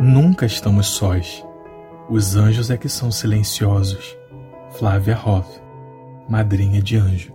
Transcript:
Nunca estamos sós. Os anjos é que são silenciosos. Flávia Hoff, madrinha de anjo.